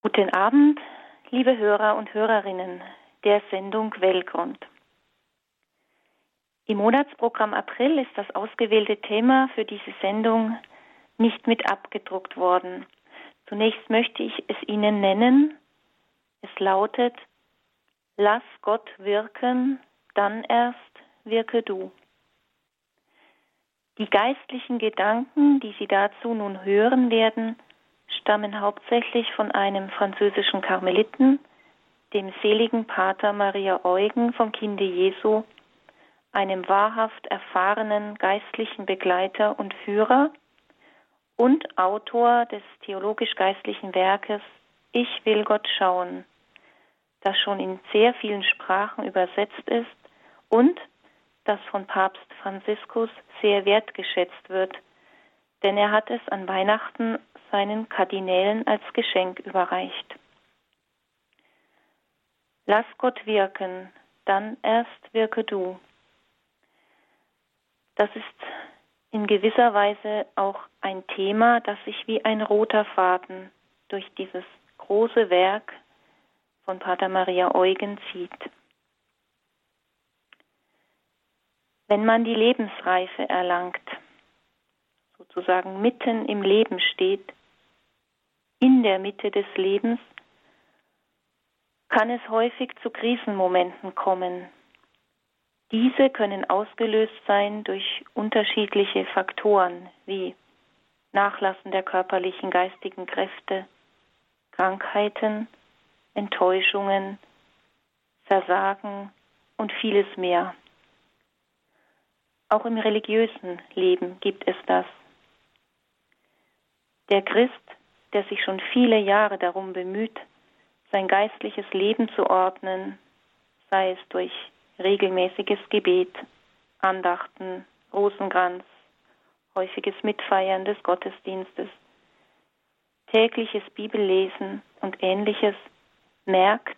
Guten Abend, liebe Hörer und Hörerinnen der Sendung Wellgrund. Im Monatsprogramm April ist das ausgewählte Thema für diese Sendung nicht mit abgedruckt worden. Zunächst möchte ich es Ihnen nennen. Es lautet, Lass Gott wirken, dann erst wirke du. Die geistlichen Gedanken, die Sie dazu nun hören werden, stammen hauptsächlich von einem französischen Karmeliten, dem seligen Pater Maria Eugen vom Kinde Jesu, einem wahrhaft erfahrenen geistlichen Begleiter und Führer und Autor des theologisch-geistlichen Werkes Ich will Gott schauen, das schon in sehr vielen Sprachen übersetzt ist und das von Papst Franziskus sehr wertgeschätzt wird, denn er hat es an Weihnachten seinen Kardinälen als Geschenk überreicht. Lass Gott wirken, dann erst wirke du. Das ist in gewisser Weise auch ein Thema, das sich wie ein roter Faden durch dieses große Werk von Pater Maria Eugen zieht. Wenn man die Lebensreife erlangt, sozusagen mitten im Leben steht, in der Mitte des Lebens, kann es häufig zu Krisenmomenten kommen. Diese können ausgelöst sein durch unterschiedliche Faktoren wie Nachlassen der körperlichen, geistigen Kräfte, Krankheiten, Enttäuschungen, Versagen und vieles mehr. Auch im religiösen Leben gibt es das. Der Christ, der sich schon viele Jahre darum bemüht, sein geistliches Leben zu ordnen, sei es durch regelmäßiges Gebet, Andachten, Rosenkranz, häufiges Mitfeiern des Gottesdienstes, tägliches Bibellesen und ähnliches, merkt,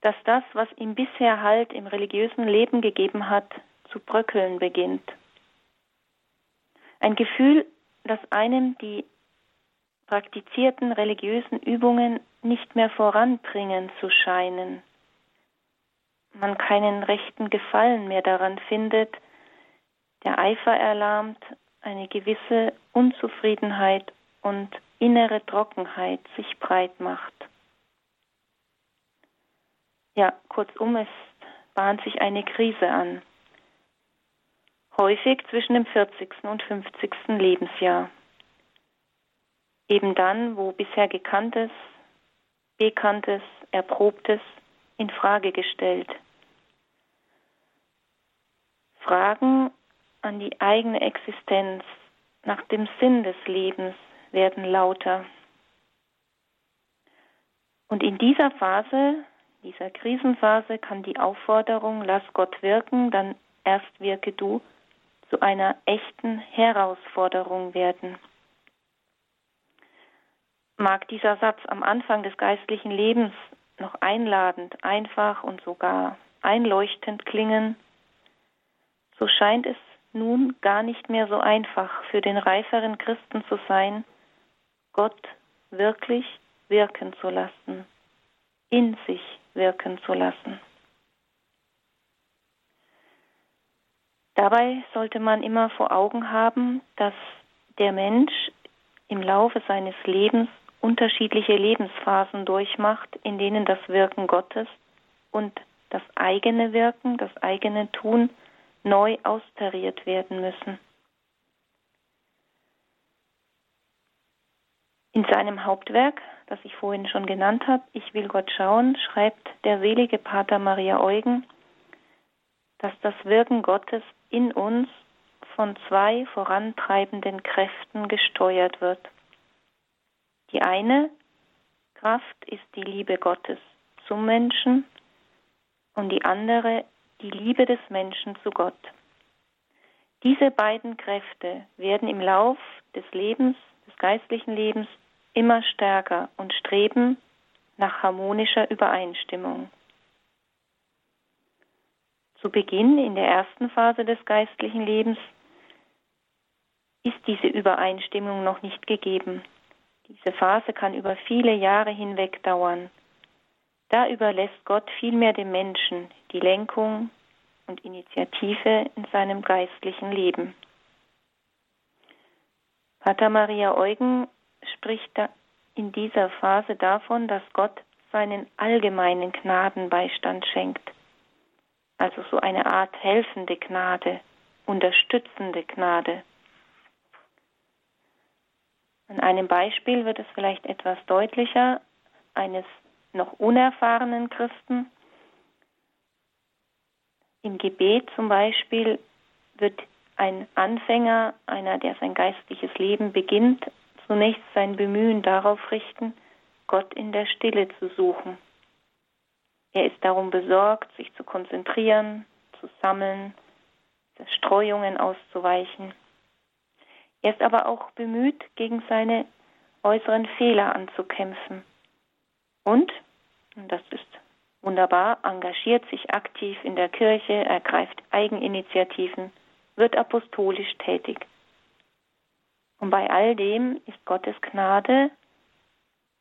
dass das, was ihm bisher Halt im religiösen Leben gegeben hat, zu bröckeln beginnt. Ein Gefühl, dass einem die praktizierten religiösen Übungen nicht mehr voranbringen zu scheinen. Man keinen rechten Gefallen mehr daran findet, der Eifer erlahmt, eine gewisse Unzufriedenheit und innere Trockenheit sich breit macht. Ja, kurzum, es bahnt sich eine Krise an. Häufig zwischen dem 40. und 50. Lebensjahr. Eben dann, wo bisher Gekanntes, Bekanntes, Erprobtes in Frage gestellt. Fragen an die eigene Existenz nach dem Sinn des Lebens werden lauter. Und in dieser Phase, dieser Krisenphase, kann die Aufforderung, lass Gott wirken, dann erst wirke du, zu einer echten Herausforderung werden mag dieser Satz am Anfang des geistlichen Lebens noch einladend, einfach und sogar einleuchtend klingen, so scheint es nun gar nicht mehr so einfach für den reiferen Christen zu sein, Gott wirklich wirken zu lassen, in sich wirken zu lassen. Dabei sollte man immer vor Augen haben, dass der Mensch im Laufe seines Lebens unterschiedliche Lebensphasen durchmacht, in denen das Wirken Gottes und das eigene Wirken, das eigene Tun neu austariert werden müssen. In seinem Hauptwerk, das ich vorhin schon genannt habe, Ich will Gott schauen, schreibt der selige Pater Maria Eugen, dass das Wirken Gottes in uns von zwei vorantreibenden Kräften gesteuert wird. Die eine Kraft ist die Liebe Gottes zum Menschen und die andere die Liebe des Menschen zu Gott. Diese beiden Kräfte werden im Lauf des Lebens, des geistlichen Lebens immer stärker und streben nach harmonischer Übereinstimmung. Zu Beginn in der ersten Phase des geistlichen Lebens ist diese Übereinstimmung noch nicht gegeben. Diese Phase kann über viele Jahre hinweg dauern. Da überlässt Gott vielmehr dem Menschen die Lenkung und Initiative in seinem geistlichen Leben. Pater Maria Eugen spricht in dieser Phase davon, dass Gott seinen allgemeinen Gnadenbeistand schenkt, also so eine Art helfende Gnade, unterstützende Gnade. An einem Beispiel wird es vielleicht etwas deutlicher eines noch unerfahrenen Christen. Im Gebet zum Beispiel wird ein Anfänger, einer, der sein geistliches Leben beginnt, zunächst sein Bemühen darauf richten, Gott in der Stille zu suchen. Er ist darum besorgt, sich zu konzentrieren, zu sammeln, Zerstreuungen auszuweichen. Er ist aber auch bemüht, gegen seine äußeren Fehler anzukämpfen. Und, und das ist wunderbar, engagiert sich aktiv in der Kirche, ergreift Eigeninitiativen, wird apostolisch tätig. Und bei all dem ist Gottes Gnade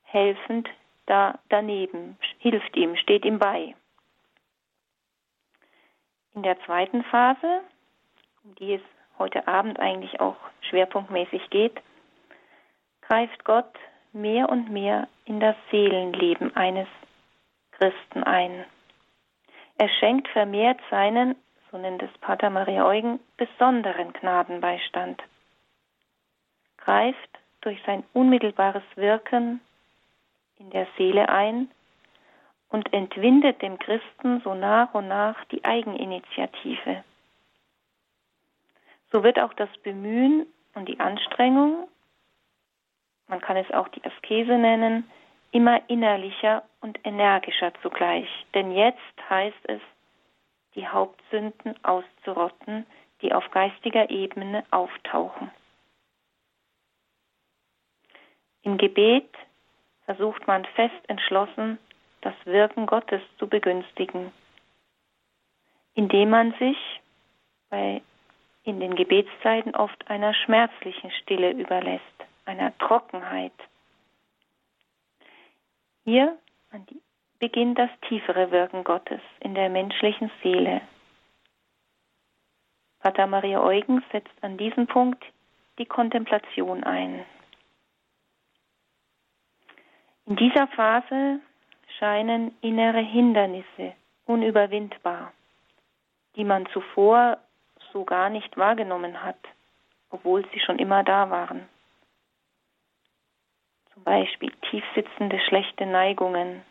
helfend da daneben, hilft ihm, steht ihm bei. In der zweiten Phase, um die es heute Abend eigentlich auch schwerpunktmäßig geht, greift Gott mehr und mehr in das Seelenleben eines Christen ein. Er schenkt vermehrt seinen, so nennt es Pater Maria Eugen, besonderen Gnadenbeistand, greift durch sein unmittelbares Wirken in der Seele ein und entwindet dem Christen so nach und nach die Eigeninitiative. So wird auch das Bemühen und die Anstrengung, man kann es auch die Askese nennen, immer innerlicher und energischer zugleich. Denn jetzt heißt es, die Hauptsünden auszurotten, die auf geistiger Ebene auftauchen. Im Gebet versucht man fest entschlossen, das Wirken Gottes zu begünstigen, indem man sich bei, in den Gebetszeiten oft einer schmerzlichen Stille überlässt, einer Trockenheit. Hier beginnt das tiefere Wirken Gottes in der menschlichen Seele. Pater Maria Eugen setzt an diesem Punkt die Kontemplation ein. In dieser Phase scheinen innere Hindernisse unüberwindbar, die man zuvor so gar nicht wahrgenommen hat, obwohl sie schon immer da waren. Zum Beispiel tiefsitzende schlechte Neigungen,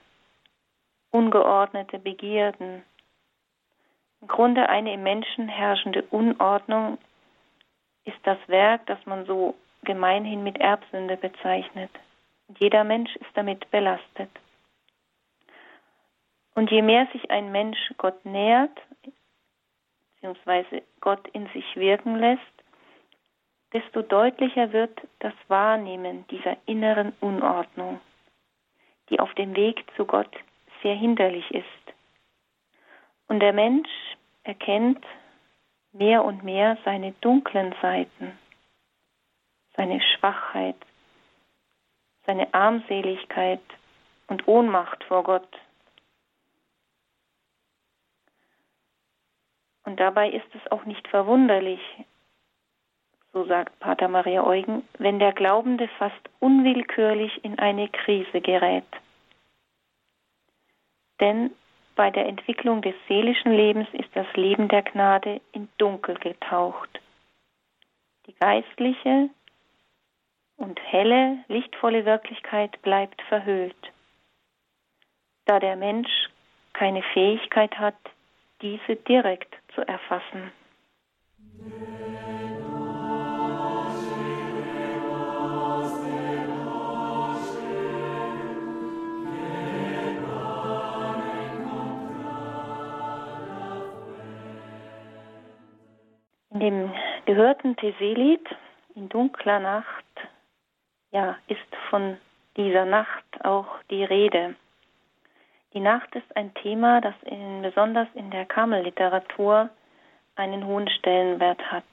ungeordnete Begierden, im Grunde eine im Menschen herrschende Unordnung ist das Werk, das man so gemeinhin mit Erbsünde bezeichnet. Jeder Mensch ist damit belastet. Und je mehr sich ein Mensch Gott nähert, beziehungsweise Gott in sich wirken lässt, desto deutlicher wird das Wahrnehmen dieser inneren Unordnung, die auf dem Weg zu Gott sehr hinderlich ist. Und der Mensch erkennt mehr und mehr seine dunklen Seiten, seine Schwachheit, seine Armseligkeit und Ohnmacht vor Gott. Und dabei ist es auch nicht verwunderlich, so sagt Pater Maria Eugen, wenn der Glaubende fast unwillkürlich in eine Krise gerät. Denn bei der Entwicklung des seelischen Lebens ist das Leben der Gnade in Dunkel getaucht. Die geistliche und helle, lichtvolle Wirklichkeit bleibt verhüllt, da der Mensch keine Fähigkeit hat, diese direkt zu erfassen. In dem gehörten Teselit in dunkler Nacht ja, ist von dieser Nacht auch die Rede. Die Nacht ist ein Thema, das in, besonders in der Karmelliteratur einen hohen Stellenwert hat.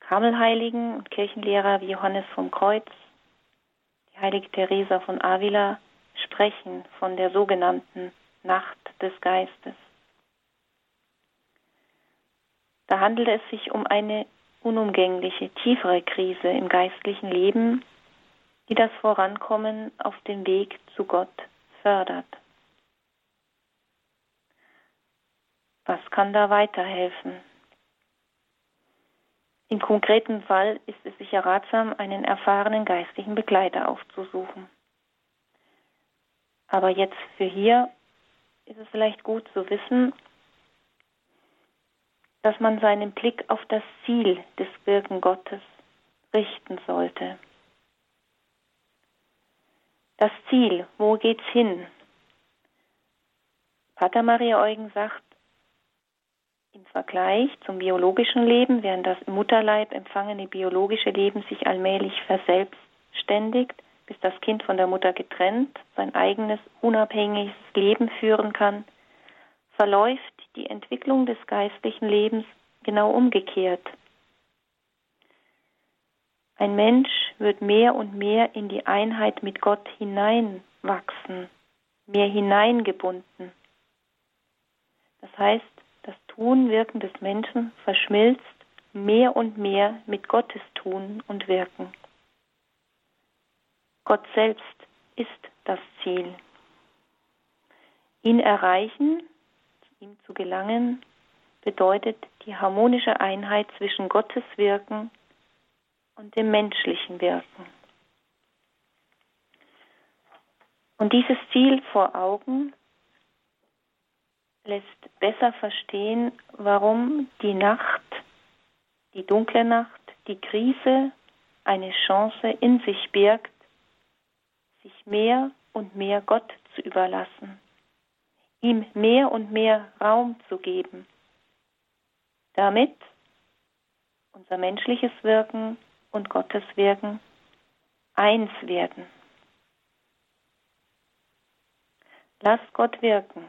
Karmelheiligen und Kirchenlehrer wie Johannes vom Kreuz, die die heilige Teresa von Avila sprechen von der sogenannten Nacht des Geistes. Da handelt es sich um eine unumgängliche, tiefere Krise im geistlichen Leben, die das Vorankommen auf dem Weg zu Gott fördert. Was kann da weiterhelfen? Im konkreten Fall ist es sicher ratsam, einen erfahrenen geistlichen Begleiter aufzusuchen. Aber jetzt für hier ist es vielleicht gut zu wissen, dass man seinen Blick auf das Ziel des Wirken Gottes richten sollte. Das Ziel, wo geht's hin? Pater Maria Eugen sagt, im Vergleich zum biologischen Leben, während das im Mutterleib empfangene biologische Leben sich allmählich verselbstständigt, bis das Kind von der Mutter getrennt sein eigenes unabhängiges Leben führen kann, verläuft die Entwicklung des geistlichen Lebens genau umgekehrt. Ein Mensch wird mehr und mehr in die Einheit mit Gott hineinwachsen, mehr hineingebunden. Das heißt, das Tun, Wirken des Menschen verschmilzt mehr und mehr mit Gottes Tun und Wirken. Gott selbst ist das Ziel. Ihn erreichen, zu ihm zu gelangen, bedeutet die harmonische Einheit zwischen Gottes Wirken und dem menschlichen Wirken. Und dieses Ziel vor Augen lässt besser verstehen, warum die Nacht, die dunkle Nacht, die Krise eine Chance in sich birgt, sich mehr und mehr Gott zu überlassen, ihm mehr und mehr Raum zu geben, damit unser menschliches Wirken und Gottes Wirken eins werden. Lass Gott wirken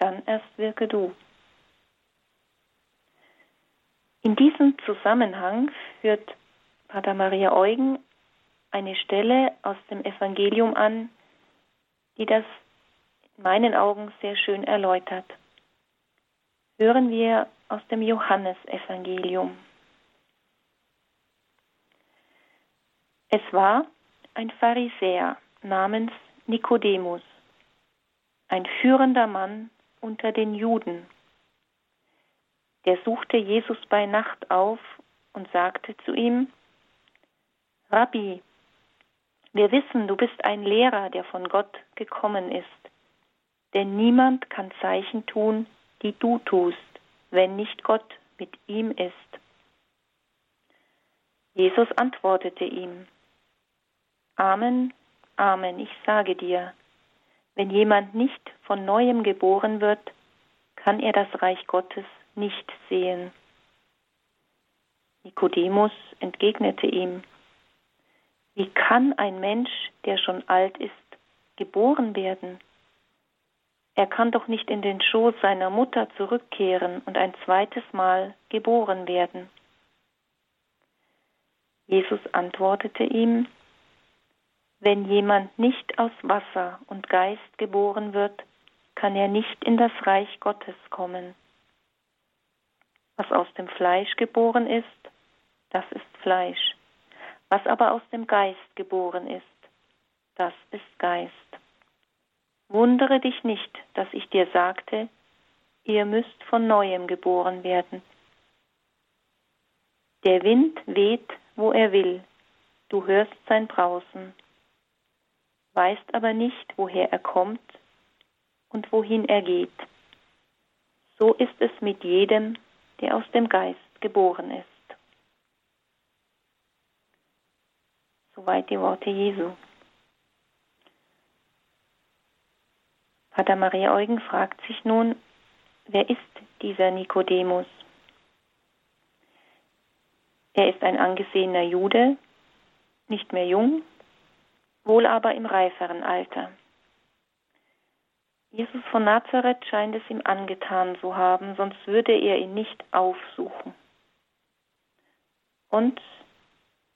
dann erst wirke du. In diesem Zusammenhang führt Pater Maria Eugen eine Stelle aus dem Evangelium an, die das in meinen Augen sehr schön erläutert. Hören wir aus dem Johannesevangelium. Es war ein Pharisäer namens Nikodemus, ein führender Mann unter den Juden. Der suchte Jesus bei Nacht auf und sagte zu ihm, Rabbi, wir wissen, du bist ein Lehrer, der von Gott gekommen ist, denn niemand kann Zeichen tun, die du tust, wenn nicht Gott mit ihm ist. Jesus antwortete ihm, Amen, Amen, ich sage dir, wenn jemand nicht von neuem geboren wird, kann er das Reich Gottes nicht sehen. Nikodemus entgegnete ihm, wie kann ein Mensch, der schon alt ist, geboren werden? Er kann doch nicht in den Schoß seiner Mutter zurückkehren und ein zweites Mal geboren werden. Jesus antwortete ihm, wenn jemand nicht aus Wasser und Geist geboren wird, kann er nicht in das Reich Gottes kommen. Was aus dem Fleisch geboren ist, das ist Fleisch. Was aber aus dem Geist geboren ist, das ist Geist. Wundere dich nicht, dass ich dir sagte, ihr müsst von neuem geboren werden. Der Wind weht, wo er will, du hörst sein Brausen weißt aber nicht, woher er kommt und wohin er geht. So ist es mit jedem, der aus dem Geist geboren ist. Soweit die Worte Jesu. Pater Maria Eugen fragt sich nun, wer ist dieser Nikodemus? Er ist ein angesehener Jude, nicht mehr jung, wohl aber im reiferen Alter. Jesus von Nazareth scheint es ihm angetan zu haben, sonst würde er ihn nicht aufsuchen. Und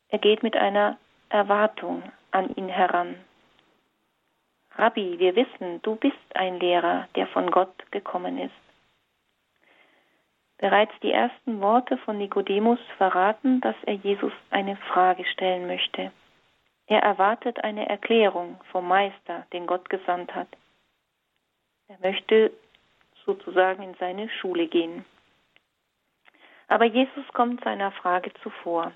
er geht mit einer Erwartung an ihn heran. Rabbi, wir wissen, du bist ein Lehrer, der von Gott gekommen ist. Bereits die ersten Worte von Nikodemus verraten, dass er Jesus eine Frage stellen möchte. Er erwartet eine Erklärung vom Meister, den Gott gesandt hat. Er möchte sozusagen in seine Schule gehen. Aber Jesus kommt seiner Frage zuvor.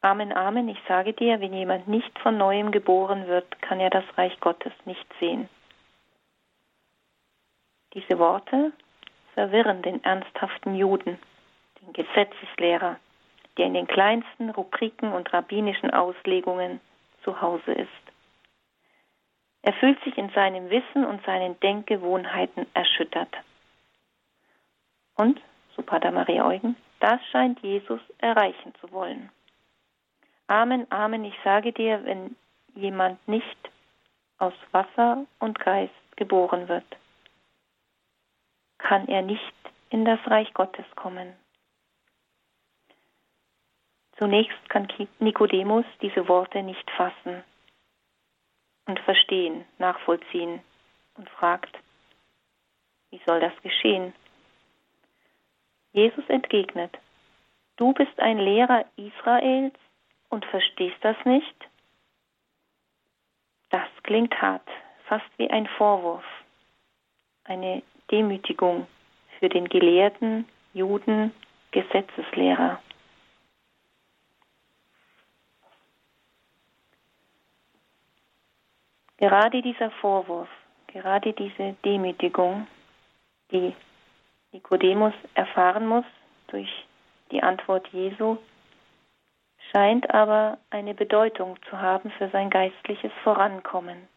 Amen, Amen, ich sage dir, wenn jemand nicht von neuem geboren wird, kann er das Reich Gottes nicht sehen. Diese Worte verwirren den ernsthaften Juden, den Gesetzeslehrer, der in den kleinsten Rubriken und rabbinischen Auslegungen zu Hause ist. Er fühlt sich in seinem Wissen und seinen Denkgewohnheiten erschüttert. Und, so Pater Maria Eugen, das scheint Jesus erreichen zu wollen. Amen, Amen, ich sage dir, wenn jemand nicht aus Wasser und Geist geboren wird, kann er nicht in das Reich Gottes kommen. Zunächst kann Nikodemus diese Worte nicht fassen und verstehen, nachvollziehen und fragt, wie soll das geschehen? Jesus entgegnet, du bist ein Lehrer Israels und verstehst das nicht? Das klingt hart, fast wie ein Vorwurf, eine Demütigung für den gelehrten Juden Gesetzeslehrer. Gerade dieser Vorwurf, gerade diese Demütigung, die Nikodemus erfahren muss durch die Antwort Jesu, scheint aber eine Bedeutung zu haben für sein geistliches Vorankommen.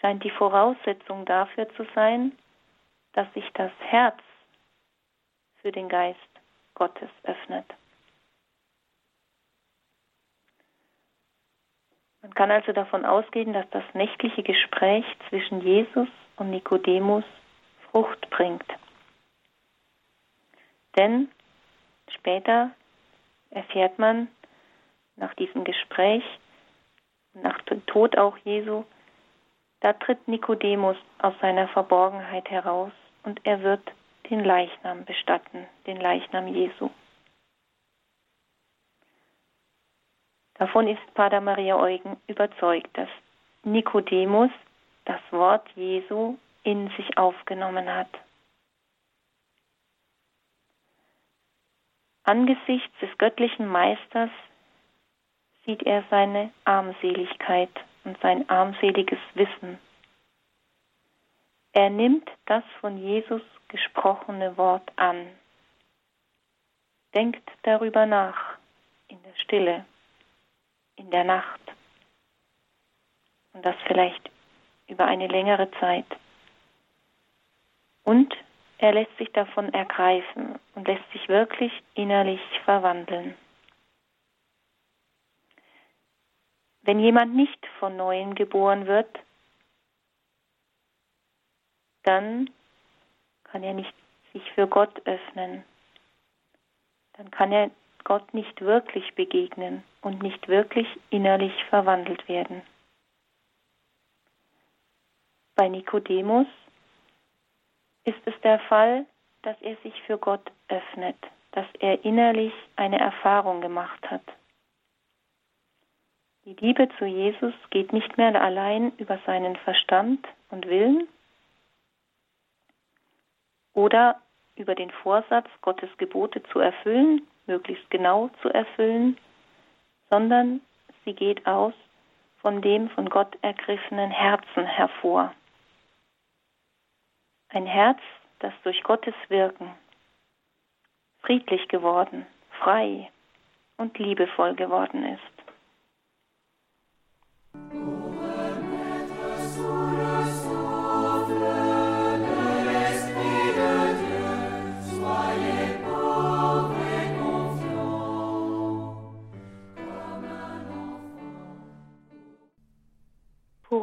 Scheint die Voraussetzung dafür zu sein, dass sich das Herz für den Geist Gottes öffnet. Man kann also davon ausgehen, dass das nächtliche Gespräch zwischen Jesus und Nikodemus Frucht bringt. Denn später erfährt man nach diesem Gespräch, nach dem Tod auch Jesu, da tritt Nikodemus aus seiner Verborgenheit heraus und er wird den Leichnam bestatten, den Leichnam Jesu. Davon ist Pater Maria Eugen überzeugt, dass Nikodemus das Wort Jesu in sich aufgenommen hat. Angesichts des göttlichen Meisters sieht er seine Armseligkeit und sein armseliges Wissen. Er nimmt das von Jesus gesprochene Wort an, denkt darüber nach in der Stille, in der Nacht und das vielleicht über eine längere Zeit. Und er lässt sich davon ergreifen und lässt sich wirklich innerlich verwandeln. Wenn jemand nicht von neuem geboren wird, dann kann er nicht sich für Gott öffnen. Dann kann er Gott nicht wirklich begegnen und nicht wirklich innerlich verwandelt werden. Bei Nikodemus ist es der Fall, dass er sich für Gott öffnet, dass er innerlich eine Erfahrung gemacht hat. Die Liebe zu Jesus geht nicht mehr allein über seinen Verstand und Willen oder über den Vorsatz, Gottes Gebote zu erfüllen, möglichst genau zu erfüllen, sondern sie geht aus von dem von Gott ergriffenen Herzen hervor. Ein Herz, das durch Gottes Wirken friedlich geworden, frei und liebevoll geworden ist.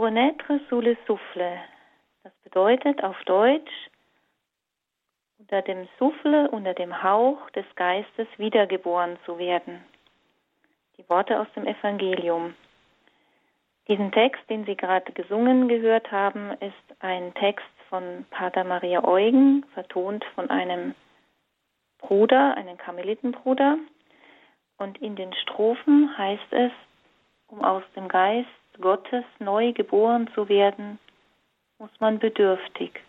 Renaître sous le souffle, das bedeutet auf Deutsch, unter dem Souffle, unter dem Hauch des Geistes wiedergeboren zu werden. die Worte aus dem Evangelium. Diesen Text, den Sie gerade gesungen gehört haben, ist ein Text von Pater Maria Eugen, vertont von einem Bruder, einem Karmelitenbruder. Und in den Strophen heißt es, um aus dem Geist Gottes neu geboren zu werden, muss man bedürftig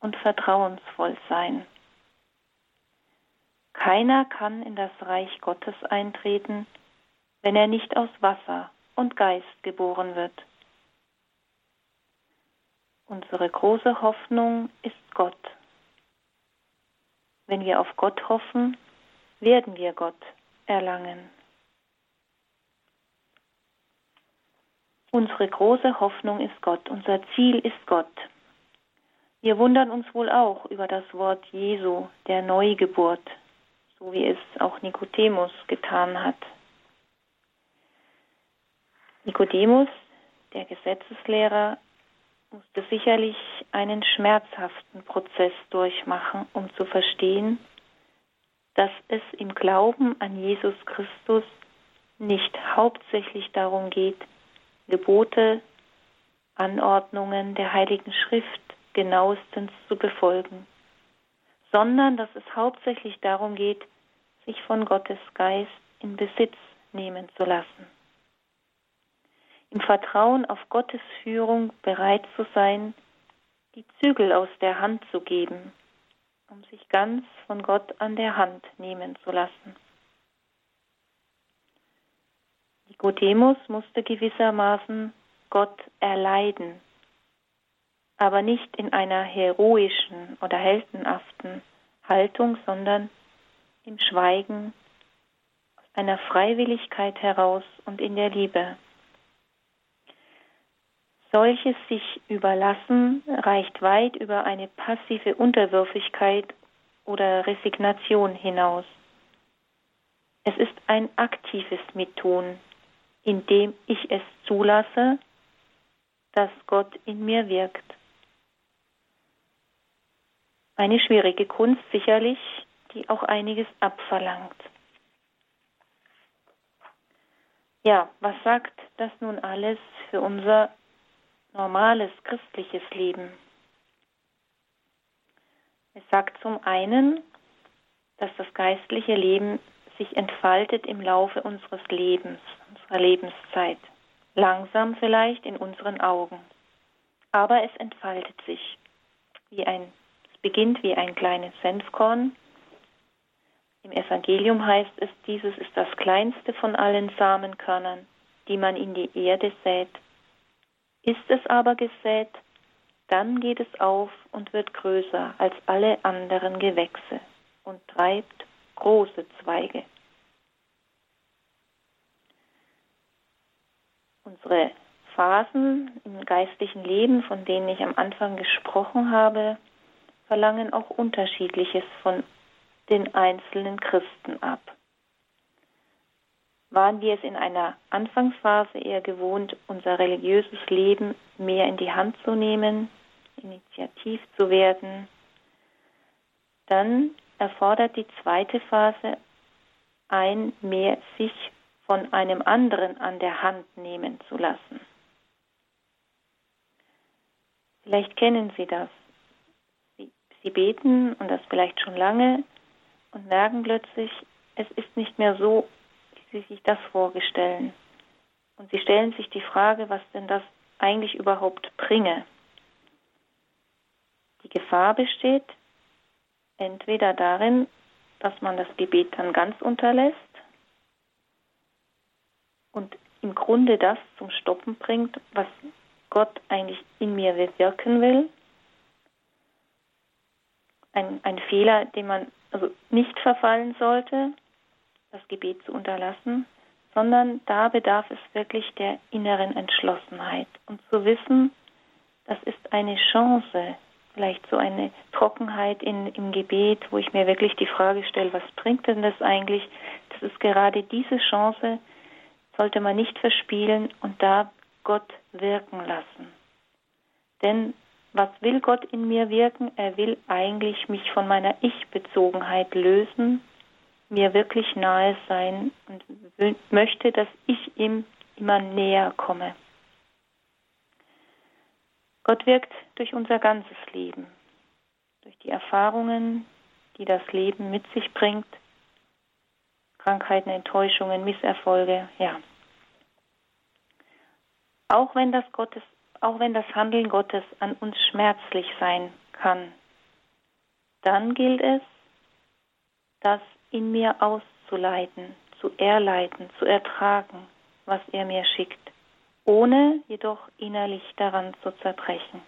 und vertrauensvoll sein. Keiner kann in das Reich Gottes eintreten, wenn er nicht aus Wasser und Geist geboren wird. Unsere große Hoffnung ist Gott. Wenn wir auf Gott hoffen, werden wir Gott erlangen. Unsere große Hoffnung ist Gott, unser Ziel ist Gott. Wir wundern uns wohl auch über das Wort Jesu, der Neugeburt, so wie es auch Nikodemus getan hat. Nikodemus, der Gesetzeslehrer, musste sicherlich einen schmerzhaften Prozess durchmachen, um zu verstehen, dass es im Glauben an Jesus Christus nicht hauptsächlich darum geht, Gebote, Anordnungen der Heiligen Schrift genauestens zu befolgen, sondern dass es hauptsächlich darum geht, sich von Gottes Geist in Besitz nehmen zu lassen. Im Vertrauen auf Gottes Führung bereit zu sein, die Zügel aus der Hand zu geben, um sich ganz von Gott an der Hand nehmen zu lassen. Nikodemus musste gewissermaßen Gott erleiden, aber nicht in einer heroischen oder heldenhaften Haltung, sondern im Schweigen, aus einer Freiwilligkeit heraus und in der Liebe. Solches sich überlassen reicht weit über eine passive Unterwürfigkeit oder Resignation hinaus. Es ist ein aktives Mittun, indem ich es zulasse, dass Gott in mir wirkt. Eine schwierige Kunst sicherlich, die auch einiges abverlangt. Ja, was sagt das nun alles für unser normales christliches Leben? Es sagt zum einen, dass das geistliche Leben sich entfaltet im Laufe unseres Lebens, unserer Lebenszeit. Langsam vielleicht in unseren Augen. Aber es entfaltet sich wie ein, es beginnt wie ein kleines Senfkorn. Im Evangelium heißt es, dieses ist das kleinste von allen Samenkörnern, die man in die Erde sät. Ist es aber gesät, dann geht es auf und wird größer als alle anderen Gewächse und treibt große Zweige. Unsere Phasen im geistlichen Leben, von denen ich am Anfang gesprochen habe, verlangen auch unterschiedliches von den einzelnen Christen ab. Waren wir es in einer Anfangsphase eher gewohnt, unser religiöses Leben mehr in die Hand zu nehmen, initiativ zu werden, dann erfordert die zweite Phase ein mehr sich von einem anderen an der Hand nehmen zu lassen. Vielleicht kennen Sie das. Sie, beten und das vielleicht schon lange und merken plötzlich, es ist nicht mehr so, wie Sie sich das vorstellen. Und Sie stellen sich die Frage, was denn das eigentlich überhaupt bringe. Die Gefahr besteht entweder darin, dass man das Gebet dann ganz unterlässt und im Grunde das zum Stoppen bringt, was Gott eigentlich in mir wirken will. Ein, ein Fehler, den man also nicht verfallen sollte, das Gebet zu unterlassen, sondern da bedarf es wirklich der inneren Entschlossenheit und zu wissen, das ist eine Chance, vielleicht so eine Trockenheit in, im Gebet, wo ich mir wirklich die Frage stelle, was bringt denn das eigentlich? Das ist gerade diese Chance, sollte man nicht verspielen und da Gott wirken lassen. Denn was will Gott in mir wirken? Er will eigentlich mich von meiner Ich-Bezogenheit lösen, mir wirklich nahe sein und möchte, dass ich ihm immer näher komme. Gott wirkt durch unser ganzes Leben, durch die Erfahrungen, die das Leben mit sich bringt, Krankheiten, Enttäuschungen, Misserfolge, ja. Auch wenn das Gottes, auch wenn das Handeln Gottes an uns schmerzlich sein kann, dann gilt es, das in mir auszuleiten, zu erleiten, zu ertragen, was er mir schickt, ohne jedoch innerlich daran zu zerbrechen.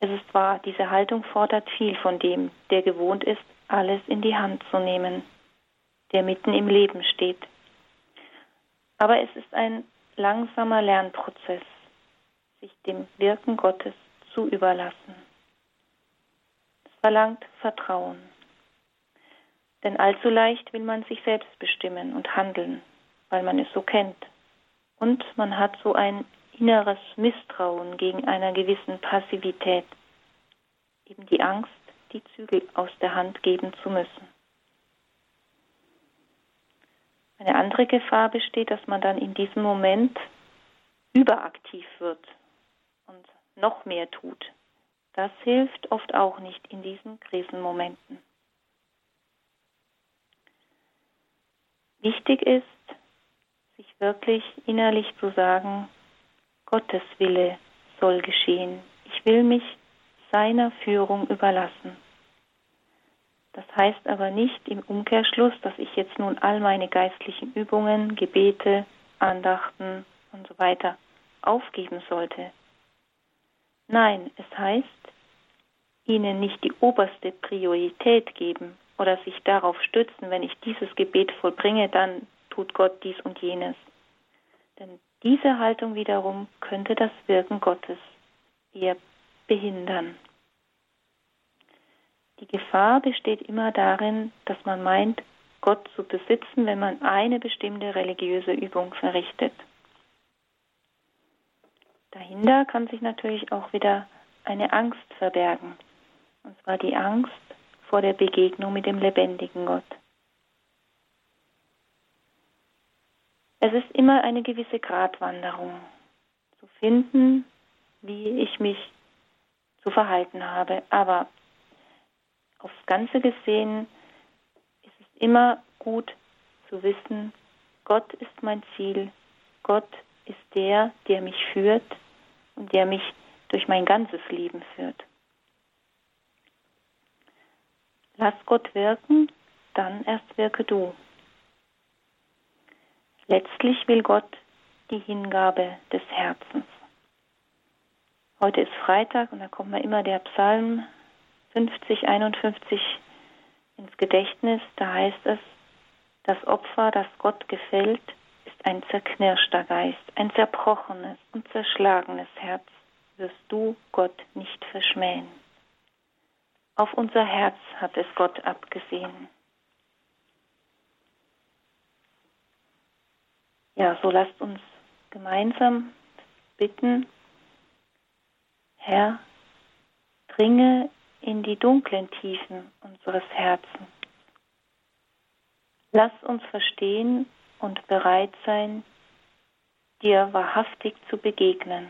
Es ist wahr, diese Haltung fordert viel von dem, der gewohnt ist, alles in die Hand zu nehmen, der mitten im Leben steht. Aber es ist ein langsamer Lernprozess, sich dem Wirken Gottes zu überlassen. Es verlangt Vertrauen. Denn allzu leicht will man sich selbst bestimmen und handeln, weil man es so kennt. Und man hat so ein inneres Misstrauen gegen einer gewissen Passivität, eben die Angst, die Zügel aus der Hand geben zu müssen. Eine andere Gefahr besteht, dass man dann in diesem Moment überaktiv wird und noch mehr tut. Das hilft oft auch nicht in diesen Krisenmomenten. Wichtig ist, sich wirklich innerlich zu sagen, Gottes Wille soll geschehen. Ich will mich seiner Führung überlassen. Das heißt aber nicht im Umkehrschluss, dass ich jetzt nun all meine geistlichen Übungen, Gebete, Andachten und so weiter aufgeben sollte. Nein, es heißt, ihnen nicht die oberste Priorität geben, oder sich darauf stützen, wenn ich dieses Gebet vollbringe, dann tut Gott dies und jenes. Denn diese Haltung wiederum könnte das Wirken Gottes eher behindern. Die Gefahr besteht immer darin, dass man meint, Gott zu besitzen, wenn man eine bestimmte religiöse Übung verrichtet. Dahinter kann sich natürlich auch wieder eine Angst verbergen. Und zwar die Angst, vor der Begegnung mit dem lebendigen Gott. Es ist immer eine gewisse Gratwanderung zu finden, wie ich mich zu verhalten habe. Aber aufs Ganze gesehen ist es immer gut zu wissen, Gott ist mein Ziel, Gott ist der, der mich führt und der mich durch mein ganzes Leben führt. Lass Gott wirken, dann erst wirke du. Letztlich will Gott die Hingabe des Herzens. Heute ist Freitag und da kommt mir immer der Psalm 50, 51 ins Gedächtnis. Da heißt es, das Opfer, das Gott gefällt, ist ein zerknirschter Geist, ein zerbrochenes und zerschlagenes Herz wirst du Gott nicht verschmähen. Auf unser Herz hat es Gott abgesehen. Ja, so lasst uns gemeinsam bitten, Herr, dringe in die dunklen Tiefen unseres Herzens. Lass uns verstehen und bereit sein, dir wahrhaftig zu begegnen.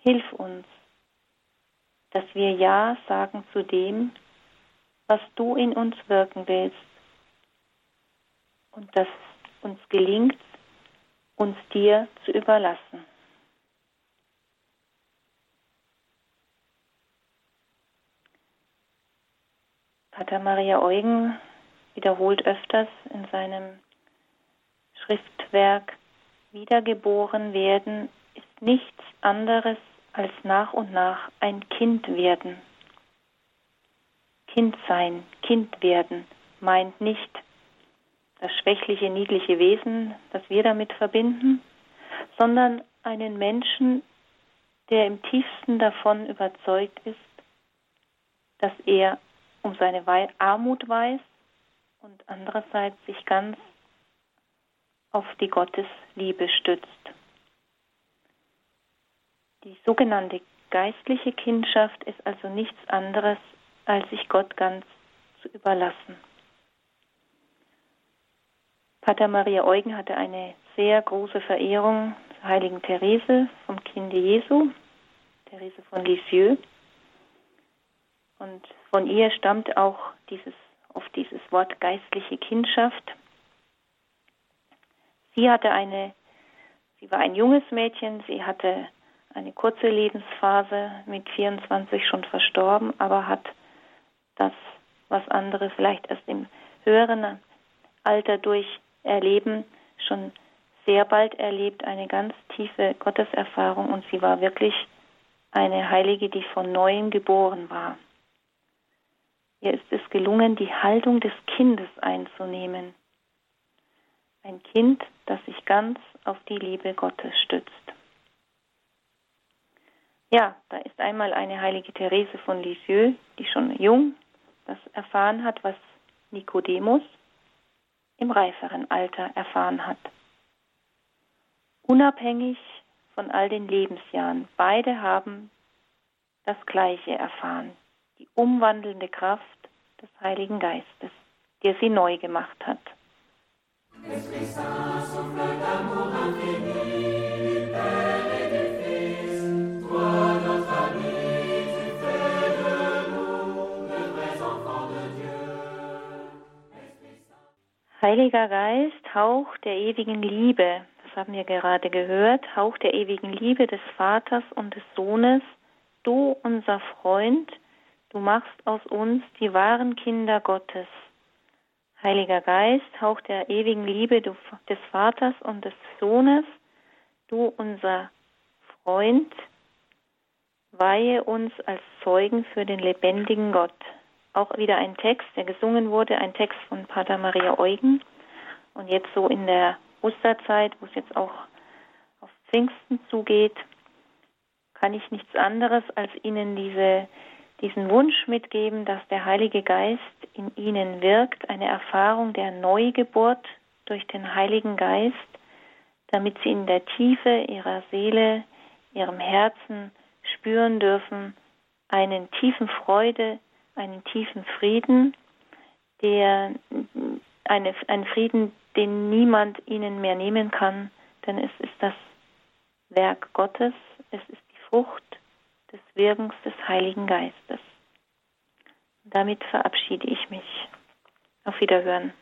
Hilf uns, dass wir Ja sagen zu dem, was du in uns wirken willst und dass uns gelingt, uns dir zu überlassen. Pater Maria Eugen wiederholt öfters in seinem Schriftwerk, Wiedergeboren werden ist nichts anderes als nach und nach ein Kind werden. Kind sein, Kind werden meint nicht das schwächliche, niedliche Wesen, das wir damit verbinden, sondern einen Menschen, der im tiefsten davon überzeugt ist, dass er um seine Armut weiß und andererseits sich ganz auf die Gottesliebe stützt. Die sogenannte geistliche Kindschaft ist also nichts anderes, als sich Gott ganz zu überlassen. Pater Maria Eugen hatte eine sehr große Verehrung zur heiligen Therese vom Kinde Jesu, Therese von Lisieux. Und von ihr stammt auch dieses, oft dieses Wort geistliche Kindschaft. Sie hatte eine, sie war ein junges Mädchen, sie hatte eine kurze Lebensphase, mit 24 schon verstorben, aber hat das, was andere vielleicht erst im höheren Alter durch erleben, schon sehr bald erlebt, eine ganz tiefe Gotteserfahrung und sie war wirklich eine Heilige, die von neuem geboren war. Ihr ist es gelungen, die Haltung des Kindes einzunehmen. Ein Kind, das sich ganz auf die Liebe Gottes stützt. Ja, da ist einmal eine heilige Therese von Lisieux, die schon jung das erfahren hat, was Nikodemus im reiferen Alter erfahren hat. Unabhängig von all den Lebensjahren, beide haben das Gleiche erfahren, die umwandelnde Kraft des Heiligen Geistes, der sie neu gemacht hat. Heiliger Geist, Hauch der ewigen Liebe, das haben wir gerade gehört, Hauch der ewigen Liebe des Vaters und des Sohnes, du unser Freund, du machst aus uns die wahren Kinder Gottes. Heiliger Geist, Hauch der ewigen Liebe des Vaters und des Sohnes, du unser Freund, weihe uns als Zeugen für den lebendigen Gott auch wieder ein Text, der gesungen wurde, ein Text von Pater Maria Eugen. Und jetzt so in der Osterzeit, wo es jetzt auch auf Pfingsten zugeht, kann ich nichts anderes als Ihnen diese, diesen Wunsch mitgeben, dass der Heilige Geist in Ihnen wirkt, eine Erfahrung der Neugeburt durch den Heiligen Geist, damit Sie in der Tiefe Ihrer Seele, Ihrem Herzen spüren dürfen, einen tiefen Freude, einen tiefen Frieden, der eine, einen Frieden, den niemand ihnen mehr nehmen kann, denn es ist das Werk Gottes, es ist die Frucht des Wirkens des Heiligen Geistes. Damit verabschiede ich mich. Auf Wiederhören.